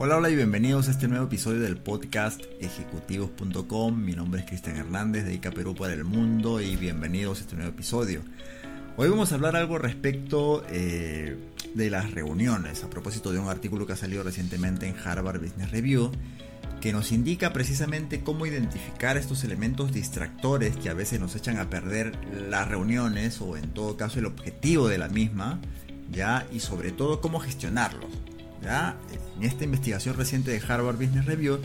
Hola, hola y bienvenidos a este nuevo episodio del podcast ejecutivos.com. Mi nombre es Cristian Hernández de ICA Perú para el Mundo y bienvenidos a este nuevo episodio. Hoy vamos a hablar algo respecto eh, de las reuniones, a propósito de un artículo que ha salido recientemente en Harvard Business Review, que nos indica precisamente cómo identificar estos elementos distractores que a veces nos echan a perder las reuniones o en todo caso el objetivo de la misma, ya y sobre todo cómo gestionarlos. En esta investigación reciente de Harvard Business Review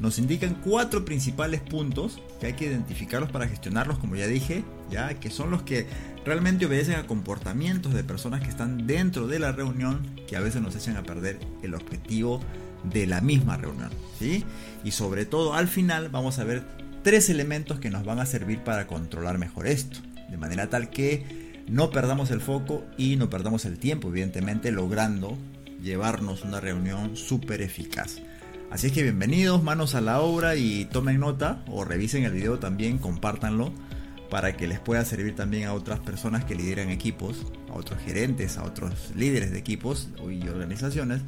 nos indican cuatro principales puntos que hay que identificarlos para gestionarlos, como ya dije, ya que son los que realmente obedecen a comportamientos de personas que están dentro de la reunión que a veces nos echan a perder el objetivo de la misma reunión, ¿sí? Y sobre todo al final vamos a ver tres elementos que nos van a servir para controlar mejor esto, de manera tal que no perdamos el foco y no perdamos el tiempo, evidentemente logrando llevarnos una reunión súper eficaz. Así es que bienvenidos, manos a la obra y tomen nota o revisen el video también, compártanlo para que les pueda servir también a otras personas que lideran equipos, a otros gerentes, a otros líderes de equipos y organizaciones,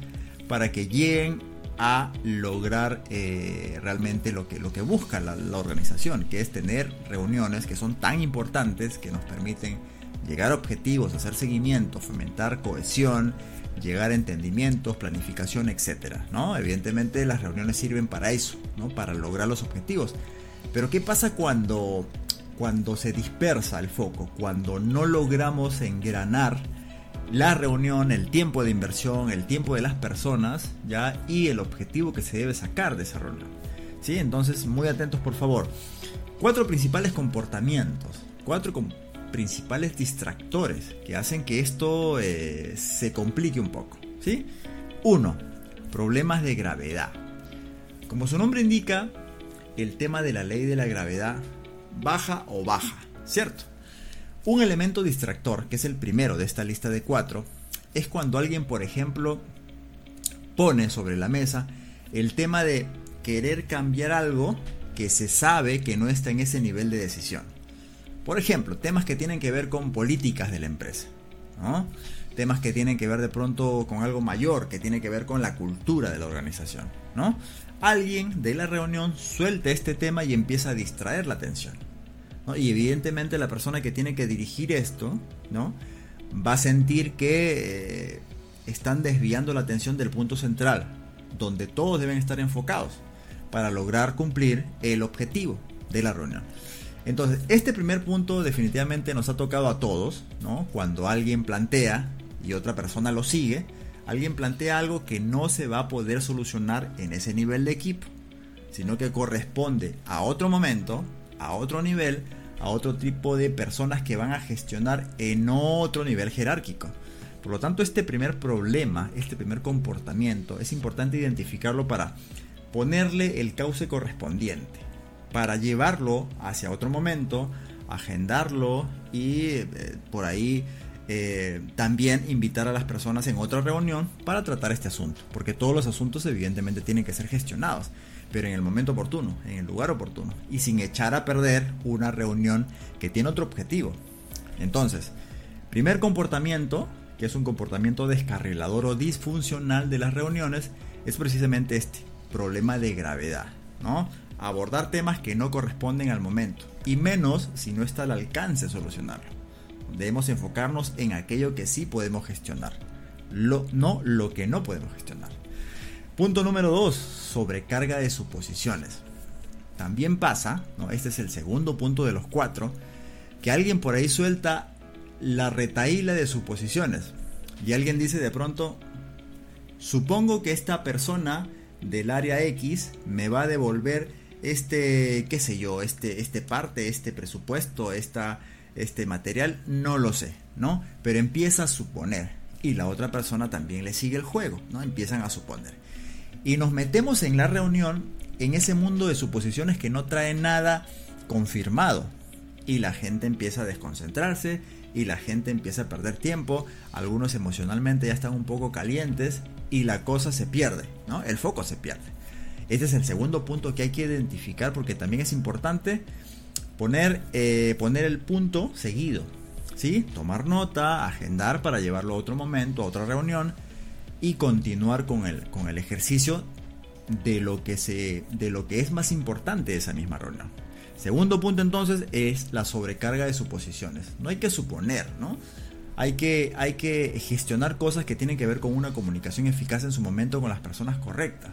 para que lleguen a lograr eh, realmente lo que, lo que busca la, la organización, que es tener reuniones que son tan importantes que nos permiten llegar a objetivos, hacer seguimiento, fomentar cohesión, llegar a entendimientos, planificación, etcétera, ¿no? Evidentemente las reuniones sirven para eso, ¿no? Para lograr los objetivos. Pero ¿qué pasa cuando cuando se dispersa el foco, cuando no logramos engranar la reunión, el tiempo de inversión, el tiempo de las personas, ya y el objetivo que se debe sacar de esa reunión. ¿Sí? Entonces, muy atentos por favor. Cuatro principales comportamientos, cuatro principales distractores que hacen que esto eh, se complique un poco. ¿sí? Uno, problemas de gravedad. Como su nombre indica, el tema de la ley de la gravedad baja o baja, ¿cierto? Un elemento distractor, que es el primero de esta lista de cuatro, es cuando alguien, por ejemplo, pone sobre la mesa el tema de querer cambiar algo que se sabe que no está en ese nivel de decisión. Por ejemplo, temas que tienen que ver con políticas de la empresa. Temas que tienen que ver de pronto con algo mayor, que tiene que ver con la cultura de la organización. ¿no? Alguien de la reunión suelta este tema y empieza a distraer la atención. Y evidentemente la persona que tiene que dirigir esto ¿no? va a sentir que eh, están desviando la atención del punto central, donde todos deben estar enfocados para lograr cumplir el objetivo de la reunión. Entonces, este primer punto definitivamente nos ha tocado a todos, ¿no? Cuando alguien plantea y otra persona lo sigue, alguien plantea algo que no se va a poder solucionar en ese nivel de equipo, sino que corresponde a otro momento, a otro nivel, a otro tipo de personas que van a gestionar en otro nivel jerárquico. Por lo tanto, este primer problema, este primer comportamiento, es importante identificarlo para ponerle el cauce correspondiente para llevarlo hacia otro momento, agendarlo y eh, por ahí eh, también invitar a las personas en otra reunión para tratar este asunto, porque todos los asuntos evidentemente tienen que ser gestionados, pero en el momento oportuno, en el lugar oportuno y sin echar a perder una reunión que tiene otro objetivo. Entonces, primer comportamiento, que es un comportamiento descarrilador o disfuncional de las reuniones, es precisamente este, problema de gravedad, ¿no? Abordar temas que no corresponden al momento, y menos si no está al alcance solucionarlo. Debemos enfocarnos en aquello que sí podemos gestionar, lo, no lo que no podemos gestionar. Punto número 2, sobrecarga de suposiciones. También pasa, ¿no? este es el segundo punto de los cuatro, que alguien por ahí suelta la retaíla de suposiciones. Y alguien dice de pronto, supongo que esta persona del área X me va a devolver este, qué sé yo, este, este parte, este presupuesto, esta, este material, no lo sé, ¿no? Pero empieza a suponer y la otra persona también le sigue el juego, ¿no? Empiezan a suponer. Y nos metemos en la reunión en ese mundo de suposiciones que no trae nada confirmado. Y la gente empieza a desconcentrarse y la gente empieza a perder tiempo, algunos emocionalmente ya están un poco calientes y la cosa se pierde, ¿no? El foco se pierde. Este es el segundo punto que hay que identificar porque también es importante poner, eh, poner el punto seguido. ¿sí? Tomar nota, agendar para llevarlo a otro momento, a otra reunión y continuar con el, con el ejercicio de lo, que se, de lo que es más importante de esa misma reunión. Segundo punto entonces es la sobrecarga de suposiciones. No hay que suponer, ¿no? Hay que, hay que gestionar cosas que tienen que ver con una comunicación eficaz en su momento con las personas correctas.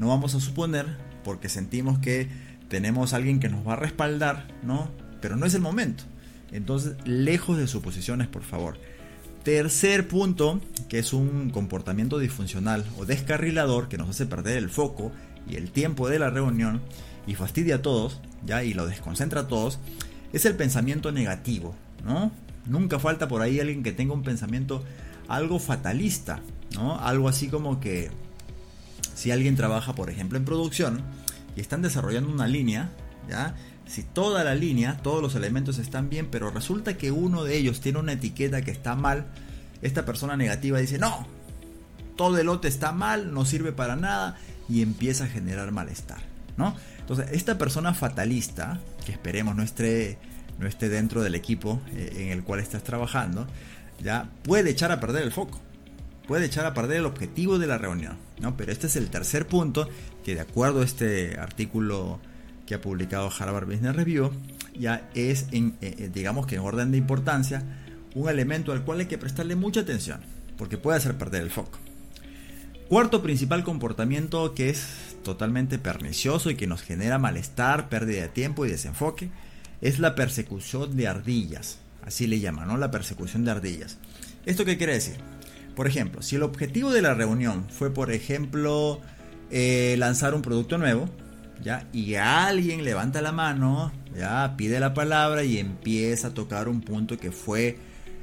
No vamos a suponer porque sentimos que tenemos a alguien que nos va a respaldar, ¿no? Pero no es el momento. Entonces, lejos de suposiciones, por favor. Tercer punto, que es un comportamiento disfuncional o descarrilador que nos hace perder el foco y el tiempo de la reunión y fastidia a todos, ya y lo desconcentra a todos, es el pensamiento negativo, ¿no? Nunca falta por ahí alguien que tenga un pensamiento algo fatalista, ¿no? Algo así como que si alguien trabaja, por ejemplo, en producción y están desarrollando una línea, ¿ya? Si toda la línea, todos los elementos están bien, pero resulta que uno de ellos tiene una etiqueta que está mal, esta persona negativa dice, no, todo el lote está mal, no sirve para nada y empieza a generar malestar, ¿no? Entonces, esta persona fatalista, que esperemos no esté, no esté dentro del equipo eh, en el cual estás trabajando, ya puede echar a perder el foco, puede echar a perder el objetivo de la reunión, ¿no? Pero este es el tercer punto que de acuerdo a este artículo que ha publicado Harvard Business Review, ya es, en, eh, eh, digamos que en orden de importancia, un elemento al cual hay que prestarle mucha atención, porque puede hacer perder el foco. Cuarto principal comportamiento que es totalmente pernicioso y que nos genera malestar, pérdida de tiempo y desenfoque, es la persecución de ardillas. Así le llaman, ¿no? La persecución de ardillas. ¿Esto qué quiere decir? Por ejemplo, si el objetivo de la reunión fue, por ejemplo, eh, lanzar un producto nuevo, ¿ya? Y alguien levanta la mano, ¿ya? Pide la palabra y empieza a tocar un punto que fue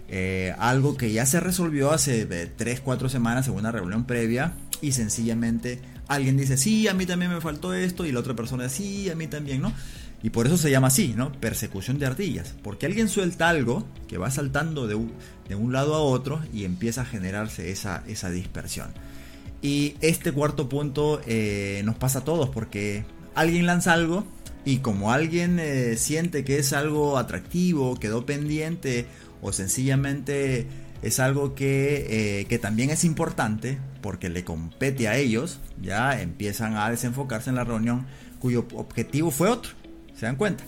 eh, algo que ya se resolvió hace 3, 4 semanas en una reunión previa y sencillamente alguien dice, sí, a mí también me faltó esto y la otra persona, sí, a mí también, ¿no? Y por eso se llama así, ¿no? Persecución de ardillas. Porque alguien suelta algo que va saltando de un, de un lado a otro y empieza a generarse esa, esa dispersión. Y este cuarto punto eh, nos pasa a todos porque alguien lanza algo y como alguien eh, siente que es algo atractivo, quedó pendiente o sencillamente es algo que, eh, que, también es importante porque le compete a ellos, ya empiezan a desenfocarse en la reunión cuyo objetivo fue otro. ¿Se dan cuenta?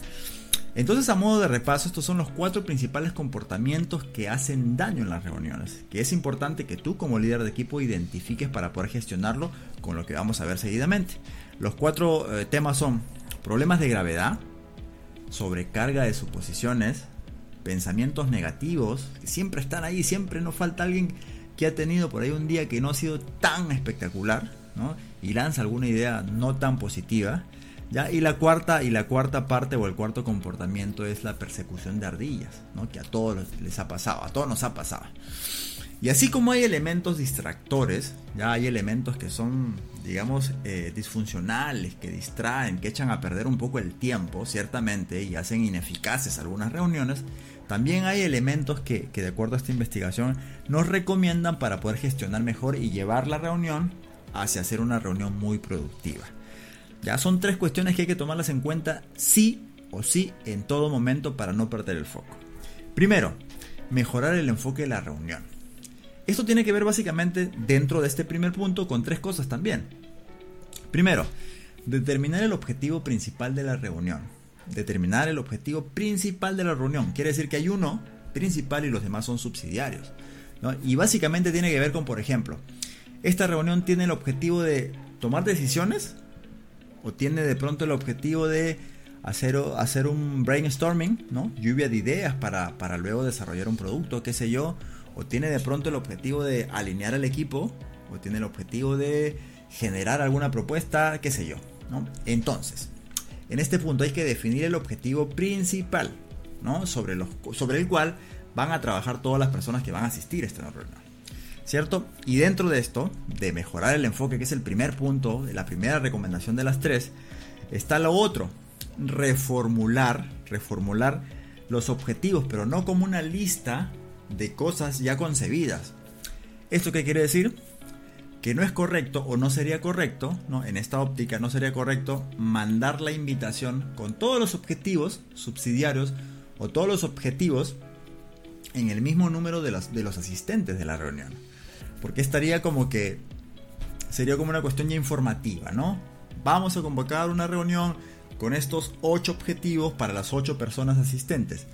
Entonces, a modo de repaso, estos son los cuatro principales comportamientos que hacen daño en las reuniones, que es importante que tú como líder de equipo identifiques para poder gestionarlo con lo que vamos a ver seguidamente. Los cuatro eh, temas son problemas de gravedad, sobrecarga de suposiciones, pensamientos negativos, que siempre están ahí, siempre nos falta alguien que ha tenido por ahí un día que no ha sido tan espectacular, ¿no? Y lanza alguna idea no tan positiva. ¿Ya? Y la cuarta, y la cuarta parte o el cuarto comportamiento es la persecución de ardillas, ¿no? Que a todos les ha pasado, a todos nos ha pasado. Y así como hay elementos distractores, ya hay elementos que son, digamos, eh, disfuncionales, que distraen, que echan a perder un poco el tiempo, ciertamente, y hacen ineficaces algunas reuniones, también hay elementos que, que de acuerdo a esta investigación nos recomiendan para poder gestionar mejor y llevar la reunión hacia hacer una reunión muy productiva. Ya son tres cuestiones que hay que tomarlas en cuenta sí o sí en todo momento para no perder el foco. Primero, mejorar el enfoque de la reunión. Esto tiene que ver básicamente dentro de este primer punto con tres cosas también. Primero, determinar el objetivo principal de la reunión. Determinar el objetivo principal de la reunión. Quiere decir que hay uno principal y los demás son subsidiarios. Y básicamente tiene que ver con, por ejemplo, esta reunión tiene el objetivo de tomar decisiones o tiene de pronto el objetivo de hacer, hacer un brainstorming, ¿no? lluvia de ideas para, para luego desarrollar un producto, qué sé yo, o tiene de pronto el objetivo de alinear al equipo, o tiene el objetivo de generar alguna propuesta, qué sé yo. Entonces, en este punto hay que definir el objetivo principal, ¿no? sobre, sobre el cual van a trabajar todas las personas que van a asistir a esta reunión. ¿Cierto? Y dentro de esto, de mejorar el enfoque, que es el primer punto, la primera recomendación de las tres, está lo otro, reformular, reformular los objetivos, pero no como una lista de cosas ya concebidas. ¿Esto qué quiere decir? Que no es correcto o no sería correcto, ¿no? en esta óptica no sería correcto mandar la invitación con todos los objetivos subsidiarios o todos los objetivos en el mismo número de los, de los asistentes de la reunión. Porque estaría como que sería como una cuestión ya informativa, ¿no? Vamos a convocar una reunión con estos ocho objetivos para las ocho personas asistentes.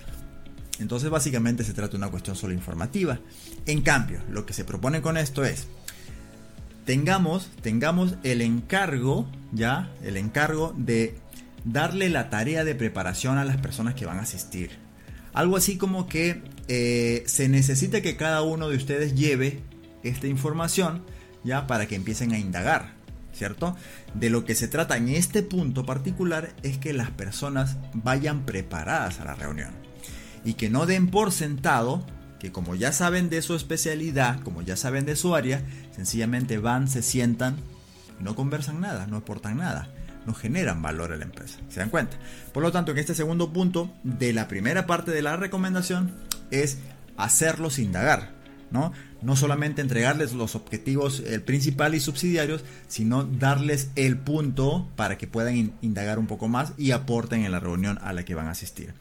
Entonces básicamente se trata de una cuestión solo informativa. En cambio, lo que se propone con esto es tengamos, tengamos el encargo, ya, el encargo de darle la tarea de preparación a las personas que van a asistir. Algo así como que eh, se necesita que cada uno de ustedes lleve esta información ya para que empiecen a indagar, ¿cierto? De lo que se trata en este punto particular es que las personas vayan preparadas a la reunión y que no den por sentado que como ya saben de su especialidad, como ya saben de su área, sencillamente van, se sientan no conversan nada, no aportan nada, no generan valor a la empresa. ¿Se dan cuenta? Por lo tanto, en este segundo punto de la primera parte de la recomendación es hacerlos indagar, ¿no? No solamente entregarles los objetivos el principal y subsidiarios, sino darles el punto para que puedan indagar un poco más y aporten en la reunión a la que van a asistir.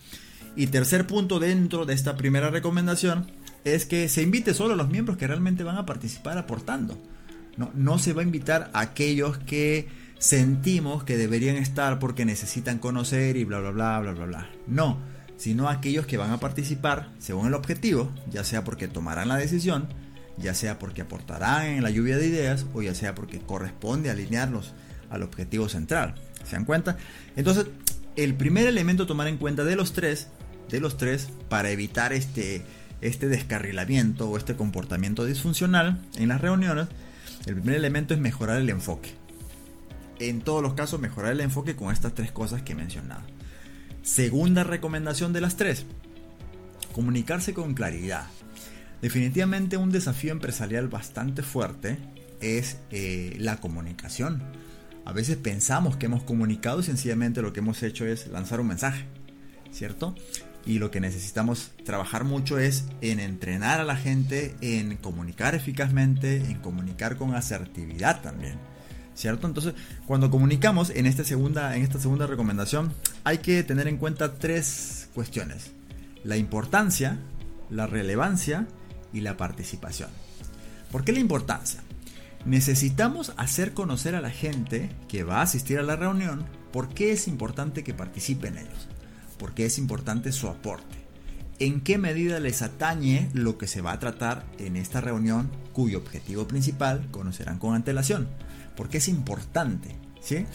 Y tercer punto dentro de esta primera recomendación es que se invite solo a los miembros que realmente van a participar aportando. No, no se va a invitar a aquellos que sentimos que deberían estar porque necesitan conocer y bla bla bla bla bla bla. No, sino aquellos que van a participar según el objetivo, ya sea porque tomarán la decisión, ya sea porque aportarán en la lluvia de ideas o ya sea porque corresponde alinearlos al objetivo central. ¿Se dan cuenta? Entonces, el primer elemento a tomar en cuenta de los tres de los tres para evitar este, este descarrilamiento o este comportamiento disfuncional en las reuniones, el primer elemento es mejorar el enfoque. En todos los casos, mejorar el enfoque con estas tres cosas que he mencionado. Segunda recomendación de las tres, comunicarse con claridad. Definitivamente un desafío empresarial bastante fuerte es eh, la comunicación. A veces pensamos que hemos comunicado y sencillamente lo que hemos hecho es lanzar un mensaje, ¿cierto? y lo que necesitamos trabajar mucho es en entrenar a la gente, en comunicar eficazmente, en comunicar con asertividad también. ¿Cierto? Entonces, cuando comunicamos en esta segunda, en esta segunda recomendación, hay que tener en cuenta tres cuestiones. La importancia, la relevancia y la participación. ¿Por qué la importancia? Necesitamos hacer conocer a la gente que va a asistir a la reunión por qué es importante que participen ellos porque es importante su aporte. ¿En qué medida les atañe lo que se va a tratar en esta reunión cuyo objetivo principal conocerán con antelación? Porque es importante, ¿sí?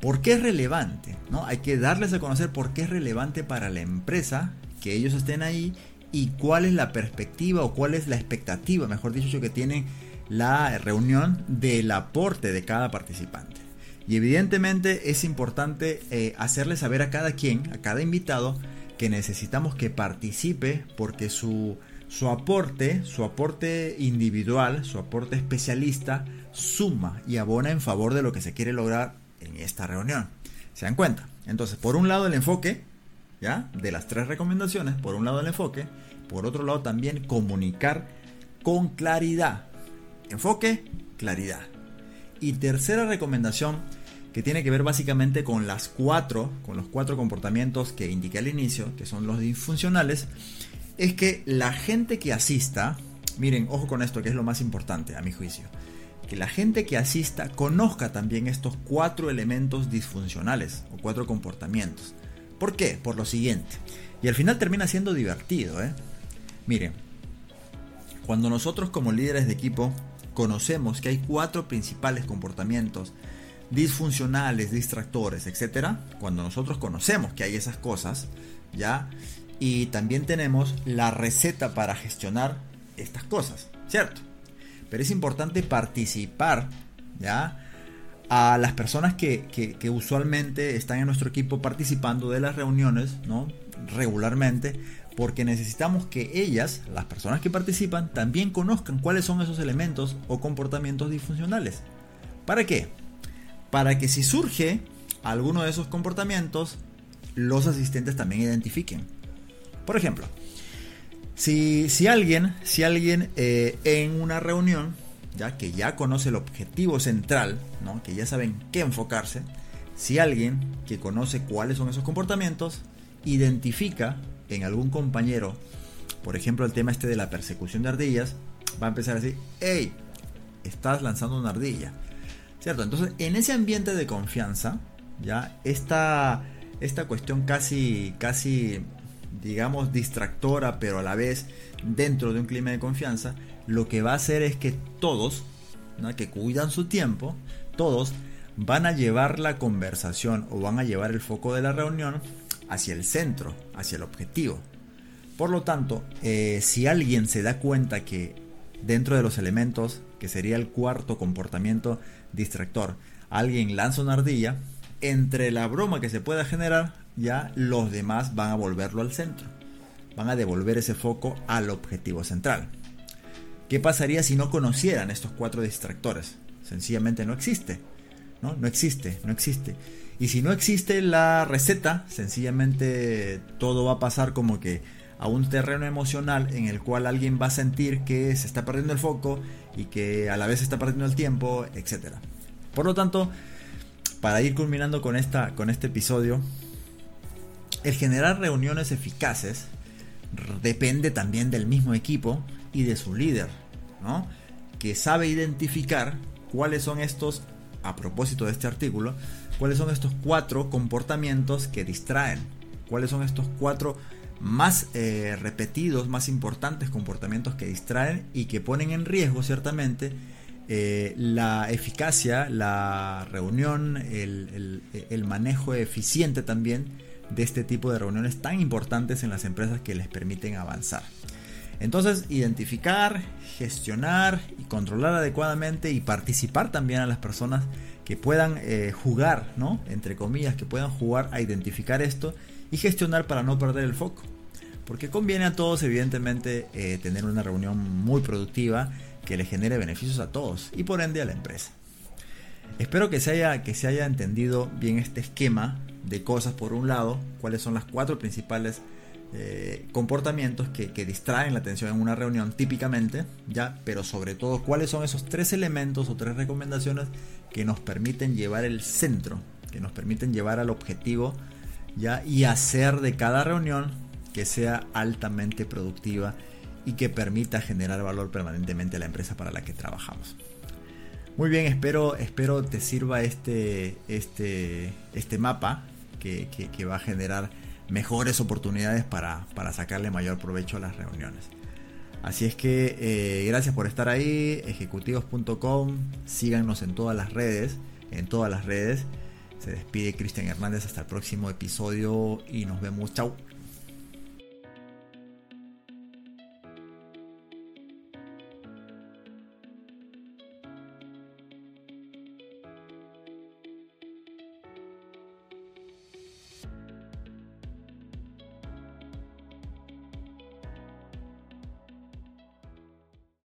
¿Por qué es relevante? ¿no? Hay que darles a conocer por qué es relevante para la empresa que ellos estén ahí y cuál es la perspectiva o cuál es la expectativa, mejor dicho, que tiene la reunión del aporte de cada participante. Y evidentemente es importante eh, hacerle saber a cada quien, a cada invitado, que necesitamos que participe porque su, su aporte, su aporte individual, su aporte especialista, suma y abona en favor de lo que se quiere lograr en esta reunión. ¿Se dan cuenta? Entonces, por un lado el enfoque, ¿ya? De las tres recomendaciones, por un lado el enfoque, por otro lado también comunicar con claridad. Enfoque, claridad. Y tercera recomendación, que tiene que ver básicamente con las cuatro, con los cuatro comportamientos que indiqué al inicio, que son los disfuncionales, es que la gente que asista, miren, ojo con esto que es lo más importante a mi juicio, que la gente que asista conozca también estos cuatro elementos disfuncionales o cuatro comportamientos. ¿Por qué? Por lo siguiente. Y al final termina siendo divertido, ¿eh? Miren, cuando nosotros como líderes de equipo conocemos que hay cuatro principales comportamientos disfuncionales, distractores, etcétera, cuando nosotros conocemos que hay esas cosas, ¿ya? Y también tenemos la receta para gestionar estas cosas, ¿cierto? Pero es importante participar, ¿ya? A las personas que, usualmente están en nuestro equipo participando de las reuniones, ¿no? Regularmente, porque necesitamos que ellas, las personas que participan, también conozcan cuáles son esos elementos o comportamientos disfuncionales. ¿Para qué? para que si surge alguno de esos comportamientos, los asistentes también identifiquen. Por ejemplo, si, si alguien, si alguien eh, en una reunión, ya que ya conoce el objetivo central, ¿no? que ya saben qué enfocarse, si alguien que conoce cuáles son esos comportamientos, identifica en algún compañero, por ejemplo el tema este de la persecución de ardillas, va a empezar a decir, hey, estás lanzando una ardilla. ¿Cierto? Entonces, en ese ambiente de confianza, ya esta, esta cuestión casi, casi, digamos, distractora, pero a la vez dentro de un clima de confianza, lo que va a hacer es que todos, que cuidan su tiempo, todos van a llevar la conversación o van a llevar el foco de la reunión hacia el centro, hacia el objetivo. Por lo tanto, eh, si alguien se da cuenta que dentro de los elementos, que sería el cuarto comportamiento distractor, alguien lanza una ardilla, entre la broma que se pueda generar, ya los demás van a volverlo al centro. Van a devolver ese foco al objetivo central. ¿Qué pasaría si no conocieran estos cuatro distractores? Sencillamente no existe. ¿no? No existe, no existe. Y si no existe la receta, sencillamente todo va a pasar como que a un terreno emocional en el cual alguien va a sentir que se está perdiendo el foco y que a la vez se está perdiendo el tiempo, etc. Por lo tanto, para ir culminando con, esta, con este episodio, el generar reuniones eficaces depende también del mismo equipo y de su líder, ¿no? que sabe identificar cuáles son estos, a propósito de este artículo, cuáles son estos cuatro comportamientos que distraen, cuáles son estos cuatro más eh, repetidos, más importantes comportamientos que distraen y que ponen en riesgo ciertamente eh, la eficacia, la reunión, el, el, manejo eficiente también de este tipo de reuniones tan importantes en las empresas que les permiten avanzar. Entonces, identificar, gestionar y controlar adecuadamente y participar también a las personas que puedan eh, jugar, ¿no? Entre comillas, que puedan jugar a identificar esto y gestionar para no perder el foco. Porque conviene a todos, evidentemente, eh, tener una reunión muy productiva que le genere beneficios a todos y por ende a la empresa. Espero que se haya, que se haya entendido bien este esquema de cosas. Por un lado, cuáles son las cuatro principales eh, comportamientos que, que, distraen la atención en una reunión típicamente, ya, pero sobre todo cuáles son esos tres elementos o tres recomendaciones que nos permiten llevar el centro, que nos permiten llevar al objetivo ¿ya? y hacer de cada reunión que sea altamente productiva y que permita generar valor permanentemente a la empresa para la que trabajamos. Muy bien, espero, espero te sirva este, este, este mapa que, va a generar mejores oportunidades para, sacarle mayor provecho a las reuniones. Así es que eh, gracias por estar ahí, ejecutivos.com, síganos en todas las redes, en todas las redes. Se despide Cristian Hernández hasta el próximo episodio y nos vemos. Chao.